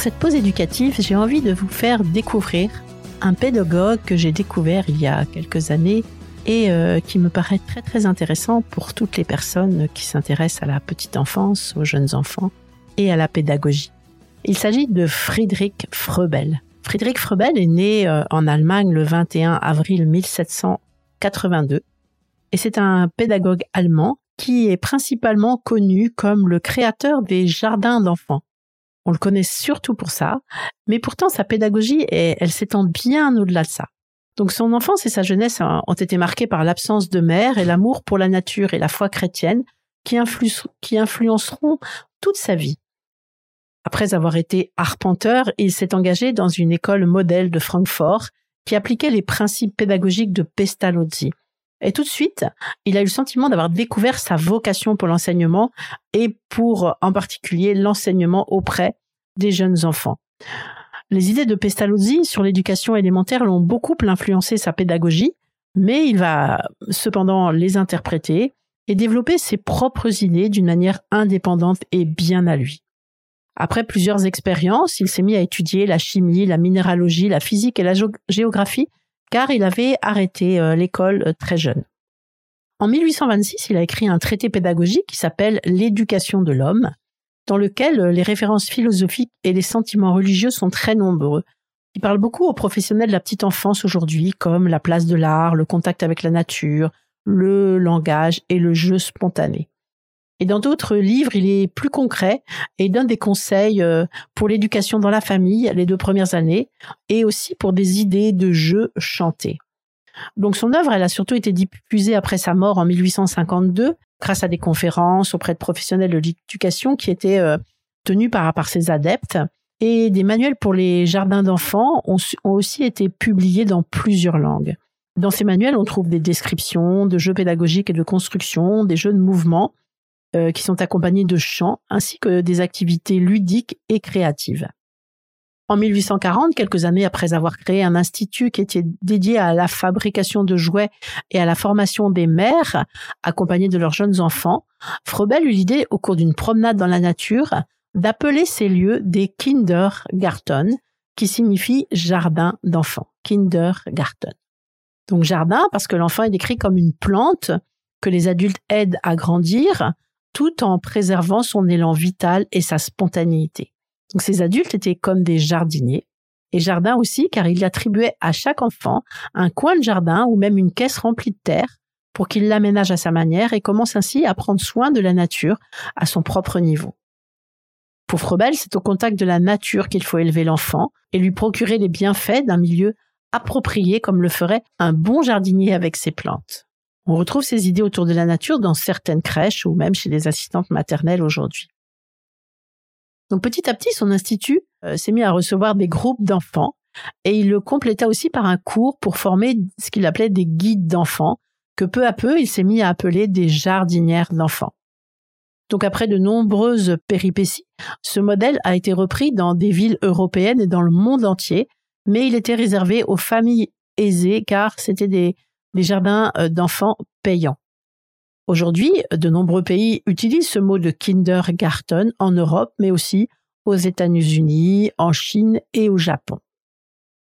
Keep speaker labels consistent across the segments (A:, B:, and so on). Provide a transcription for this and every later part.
A: cette pause éducative, j'ai envie de vous faire découvrir un pédagogue que j'ai découvert il y a quelques années et euh, qui me paraît très très intéressant pour toutes les personnes qui s'intéressent à la petite enfance, aux jeunes enfants et à la pédagogie. Il s'agit de Friedrich Froebel. Friedrich Froebel est né euh, en Allemagne le 21 avril 1782 et c'est un pédagogue allemand qui est principalement connu comme le créateur des jardins d'enfants. On le connaît surtout pour ça, mais pourtant sa pédagogie, elle s'étend bien au-delà de ça. Donc son enfance et sa jeunesse ont été marquées par l'absence de mère et l'amour pour la nature et la foi chrétienne qui, influenceront toute sa vie. Après avoir été arpenteur, il s'est engagé dans une école modèle de Francfort qui appliquait les principes pédagogiques de Pestalozzi. Et tout de suite, il a eu le sentiment d'avoir découvert sa vocation pour l'enseignement et pour en particulier l'enseignement auprès des jeunes enfants. Les idées de Pestalozzi sur l'éducation élémentaire l'ont beaucoup influencé sa pédagogie, mais il va cependant les interpréter et développer ses propres idées d'une manière indépendante et bien à lui. Après plusieurs expériences, il s'est mis à étudier la chimie, la minéralogie, la physique et la géographie, car il avait arrêté euh, l'école euh, très jeune. En 1826, il a écrit un traité pédagogique qui s'appelle L'éducation de l'homme, dans lequel euh, les références philosophiques et les sentiments religieux sont très nombreux. Il parle beaucoup aux professionnels de la petite enfance aujourd'hui, comme la place de l'art, le contact avec la nature, le langage et le jeu spontané. Et dans d'autres livres, il est plus concret et donne des conseils euh, pour l'éducation dans la famille les deux premières années et aussi pour des idées de jeux chantés. Donc son œuvre, elle a surtout été diffusée après sa mort en 1852 grâce à des conférences auprès de professionnels de l'éducation qui étaient euh, tenus par, par ses adeptes. Et des manuels pour les jardins d'enfants ont, ont aussi été publiés dans plusieurs langues. Dans ces manuels, on trouve des descriptions de jeux pédagogiques et de construction, des jeux de mouvement, euh, qui sont accompagnés de chants ainsi que des activités ludiques et créatives. En 1840, quelques années après avoir créé un institut qui était dédié à la fabrication de jouets et à la formation des mères accompagnées de leurs jeunes enfants, Froebel eut l'idée, au cours d'une promenade dans la nature, d'appeler ces lieux des Kindergarten, qui signifie jardin d'enfants. Kindergarten. Donc jardin parce que l'enfant est décrit comme une plante que les adultes aident à grandir, tout en préservant son élan vital et sa spontanéité. Donc ces adultes étaient comme des jardiniers, et jardin aussi car il attribuait à chaque enfant un coin de jardin ou même une caisse remplie de terre pour qu'il l'aménage à sa manière et commence ainsi à prendre soin de la nature à son propre niveau. Pour Froebel, c'est au contact de la nature qu'il faut élever l'enfant et lui procurer les bienfaits d'un milieu approprié comme le ferait un bon jardinier avec ses plantes. On retrouve ces idées autour de la nature dans certaines crèches ou même chez les assistantes maternelles aujourd'hui. Donc petit à petit, son institut euh, s'est mis à recevoir des groupes d'enfants et il le compléta aussi par un cours pour former ce qu'il appelait des guides d'enfants, que peu à peu il s'est mis à appeler des jardinières d'enfants. Donc après de nombreuses péripéties, ce modèle a été repris dans des villes européennes et dans le monde entier, mais il était réservé aux familles aisées car c'était des les jardins euh, d'enfants payants. Aujourd'hui, de nombreux pays utilisent ce mot de kindergarten en Europe, mais aussi aux États-Unis, en Chine et au Japon.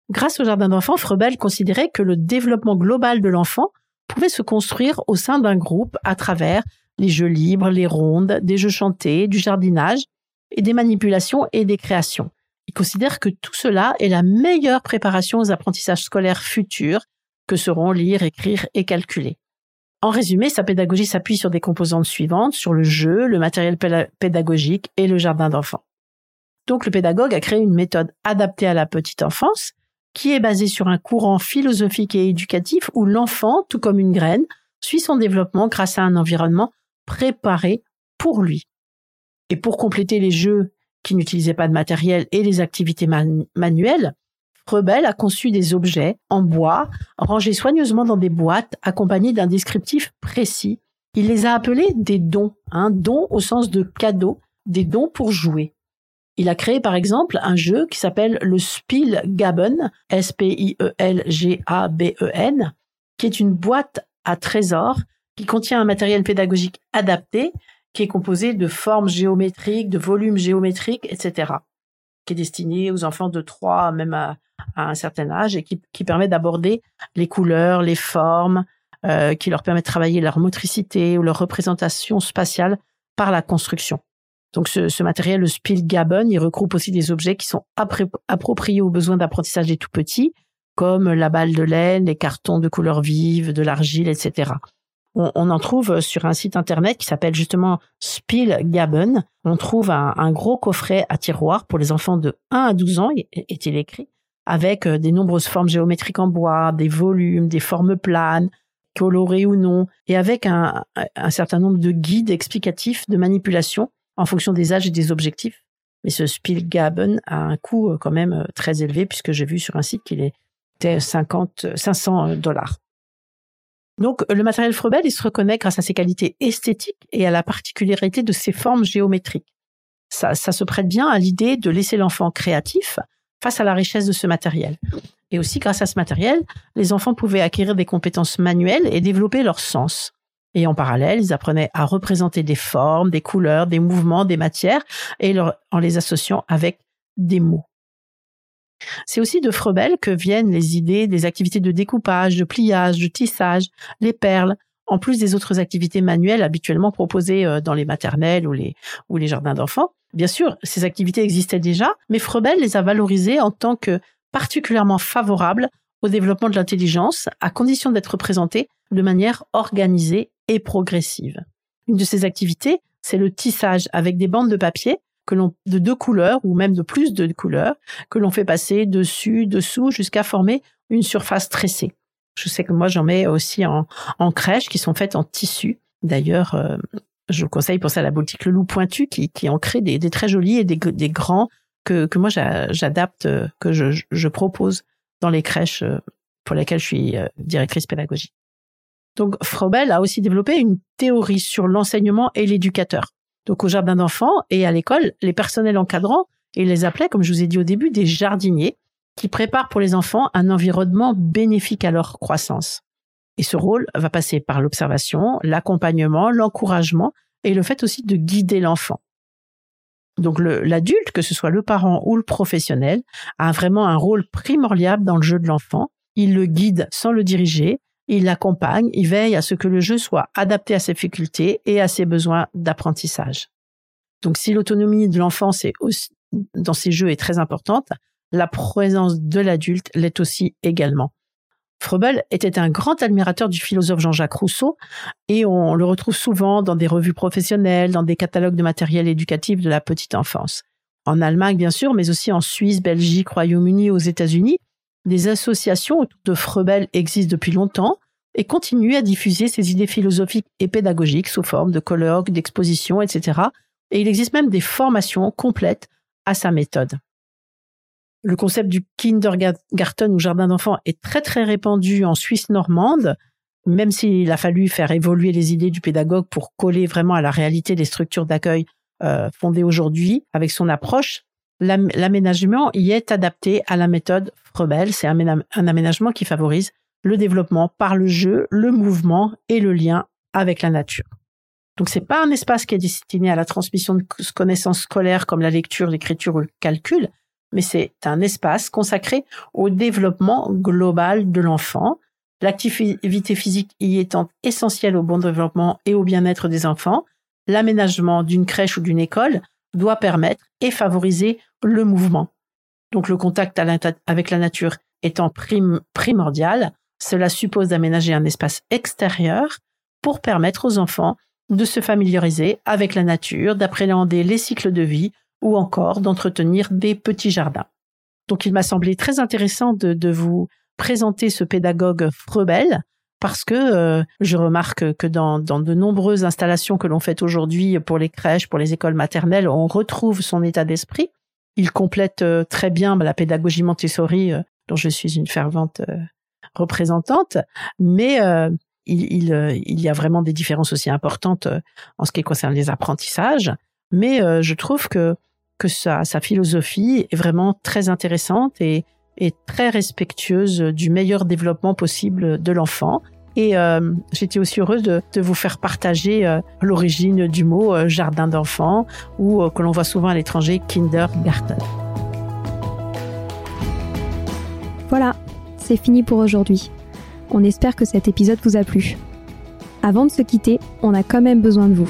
A: Grâce au jardin d'enfants, Froebel considérait que le développement global de l'enfant pouvait se construire au sein d'un groupe à travers les jeux libres, les rondes, des jeux chantés, du jardinage et des manipulations et des créations. Il considère que tout cela est la meilleure préparation aux apprentissages scolaires futurs que seront lire, écrire et calculer. En résumé, sa pédagogie s'appuie sur des composantes suivantes, sur le jeu, le matériel pédagogique et le jardin d'enfants. Donc le pédagogue a créé une méthode adaptée à la petite enfance, qui est basée sur un courant philosophique et éducatif où l'enfant, tout comme une graine, suit son développement grâce à un environnement préparé pour lui. Et pour compléter les jeux qui n'utilisaient pas de matériel et les activités manuelles, Frebel a conçu des objets en bois, rangés soigneusement dans des boîtes, accompagnés d'un descriptif précis. Il les a appelés des dons, un dons au sens de cadeau, des dons pour jouer. Il a créé par exemple un jeu qui s'appelle le Spielgaben, S-P-I-E-L-G-A-B-E-N, qui est une boîte à trésors qui contient un matériel pédagogique adapté, qui est composé de formes géométriques, de volumes géométriques, etc., qui est destiné aux enfants de 3 même à, un certain âge et qui, permet d'aborder les couleurs, les formes, euh, qui leur permet de travailler leur motricité ou leur représentation spatiale par la construction. Donc ce, matériel, le Spielgaben, il regroupe aussi des objets qui sont appropriés aux besoins d'apprentissage des tout petits, comme la balle de laine, les cartons de couleurs vives, de l'argile, etc. On, en trouve sur un site internet qui s'appelle justement Spielgaben. On trouve un, gros coffret à tiroir pour les enfants de 1 à 12 ans, est-il écrit, avec euh, des nombreuses formes géométriques en bois, des volumes, des formes planes, colorées ou non, et avec un certain nombre de guides explicatifs de manipulation en fonction des âges et des objectifs. Mais ce Spielgaben a un coût euh, quand même euh, très élevé puisque j'ai vu sur un site qu'il était 50, 500 euh, dollars. Donc le matériel Frebel, il se reconnaît grâce à ses qualités esthétiques et à la particularité de ses formes géométriques. Ça se prête bien à l'idée de laisser l'enfant créatif face à la richesse de ce matériel. Et aussi, grâce à ce matériel, les enfants pouvaient acquérir des compétences manuelles et développer leur sens. Et en parallèle, ils apprenaient à représenter des formes, des couleurs, des mouvements, des matières, et en les associant avec des mots. C'est aussi de Frebel que viennent les idées des activités de découpage, de pliage, de tissage, les perles, en plus des autres activités manuelles habituellement proposées euh, dans les maternelles ou les, ou les jardins d'enfants. Bien sûr, ces activités existaient déjà, mais Frebel les a valorisées en tant que particulièrement favorables au développement de l'intelligence, à condition d'être présentées de manière organisée et progressive. Une de ces activités, c'est le tissage avec des bandes de papier de deux couleurs ou même de plus de couleurs que l'on fait passer dessus, dessous jusqu'à former une surface tressée. Je sais que moi j'en mets aussi en, en crèche qui sont faites en tissu. D'ailleurs, euh, je conseille pour ça la boutique Le Loup Pointu qui, qui en crée des, très jolis et des, des grands que, que moi j'adapte, euh, que je, je propose dans les crèches euh, pour lesquelles je suis directrice pédagogique. Donc Froebel a aussi développé une théorie sur l'enseignement et l'éducateur. Donc au jardin d'enfants et à l'école, les personnels encadrants, et les appelaient, comme je vous ai dit au début, des jardiniers, qui préparent pour les enfants un environnement bénéfique à leur croissance. Et ce rôle va passer par l'observation, l'accompagnement, l'encouragement et le fait aussi de guider l'enfant. Donc l'adulte, que ce soit le parent ou le professionnel, a vraiment un rôle primordial dans le jeu de l'enfant. Il le guide sans le diriger il l'accompagne, il veille à ce que le jeu soit adapté à ses facultés et à ses besoins d'apprentissage. Donc si l'autonomie de l'enfant dans ces jeux est très importante, la présence de l'adulte l'est aussi également. Froebel était un grand admirateur du philosophe Jean-Jacques Rousseau et on le retrouve souvent dans des revues professionnelles, dans des catalogues de matériel éducatif de la petite enfance. En Allemagne, bien sûr, mais aussi en Suisse, Belgique, Royaume-Uni, aux États-Unis, des associations autour de Frebel existent depuis longtemps et continuent à diffuser ses idées philosophiques et pédagogiques sous forme de colloques, d'expositions, etc. Et il existe même des formations complètes à sa méthode. Le concept du kindergarten ou jardin d'enfants est très très répandu en Suisse normande, même s'il a fallu faire évoluer les idées du pédagogue pour coller vraiment à la réalité des structures d'accueil euh, fondées aujourd'hui avec son approche l'aménagement y est adapté à la méthode Frebel. C'est un, aménagement qui favorise le développement par le jeu, le mouvement et le lien avec la nature. Donc c'est pas un espace qui est destiné à la transmission de connaissances scolaires comme la lecture, l'écriture ou le calcul, mais c'est un espace consacré au développement global de l'enfant. L'activité physique y étant essentielle au bon développement et au bien-être des enfants, l'aménagement d'une crèche ou d'une école doit permettre et favoriser le mouvement. Donc le contact avec la nature étant primordial, cela suppose d'aménager un espace extérieur pour permettre aux enfants de se familiariser avec la nature, d'appréhender les cycles de vie ou encore d'entretenir des petits jardins. Donc il m'a semblé très intéressant de, vous présenter ce pédagogue Frebel parce que euh, je remarque que dans, dans de nombreuses installations que l'on fait aujourd'hui pour les crèches, pour les écoles maternelles, on retrouve son état d'esprit. Il complète euh, très bien la pédagogie Montessori, euh, dont je suis une fervente représentante, mais il, il, il, y a vraiment des différences aussi importantes en ce qui concerne les apprentissages. Mais je trouve que, que sa, philosophie est vraiment très intéressante et, très respectueuse du meilleur développement possible de l'enfant. Et euh, j'étais aussi heureuse de, vous faire partager euh, l'origine du mot euh, jardin d'enfants ou euh, que l'on voit souvent à l'étranger kindergarten.
B: Voilà, c'est fini pour aujourd'hui. On espère que cet épisode vous a plu. Avant de se quitter, on a quand même besoin de vous.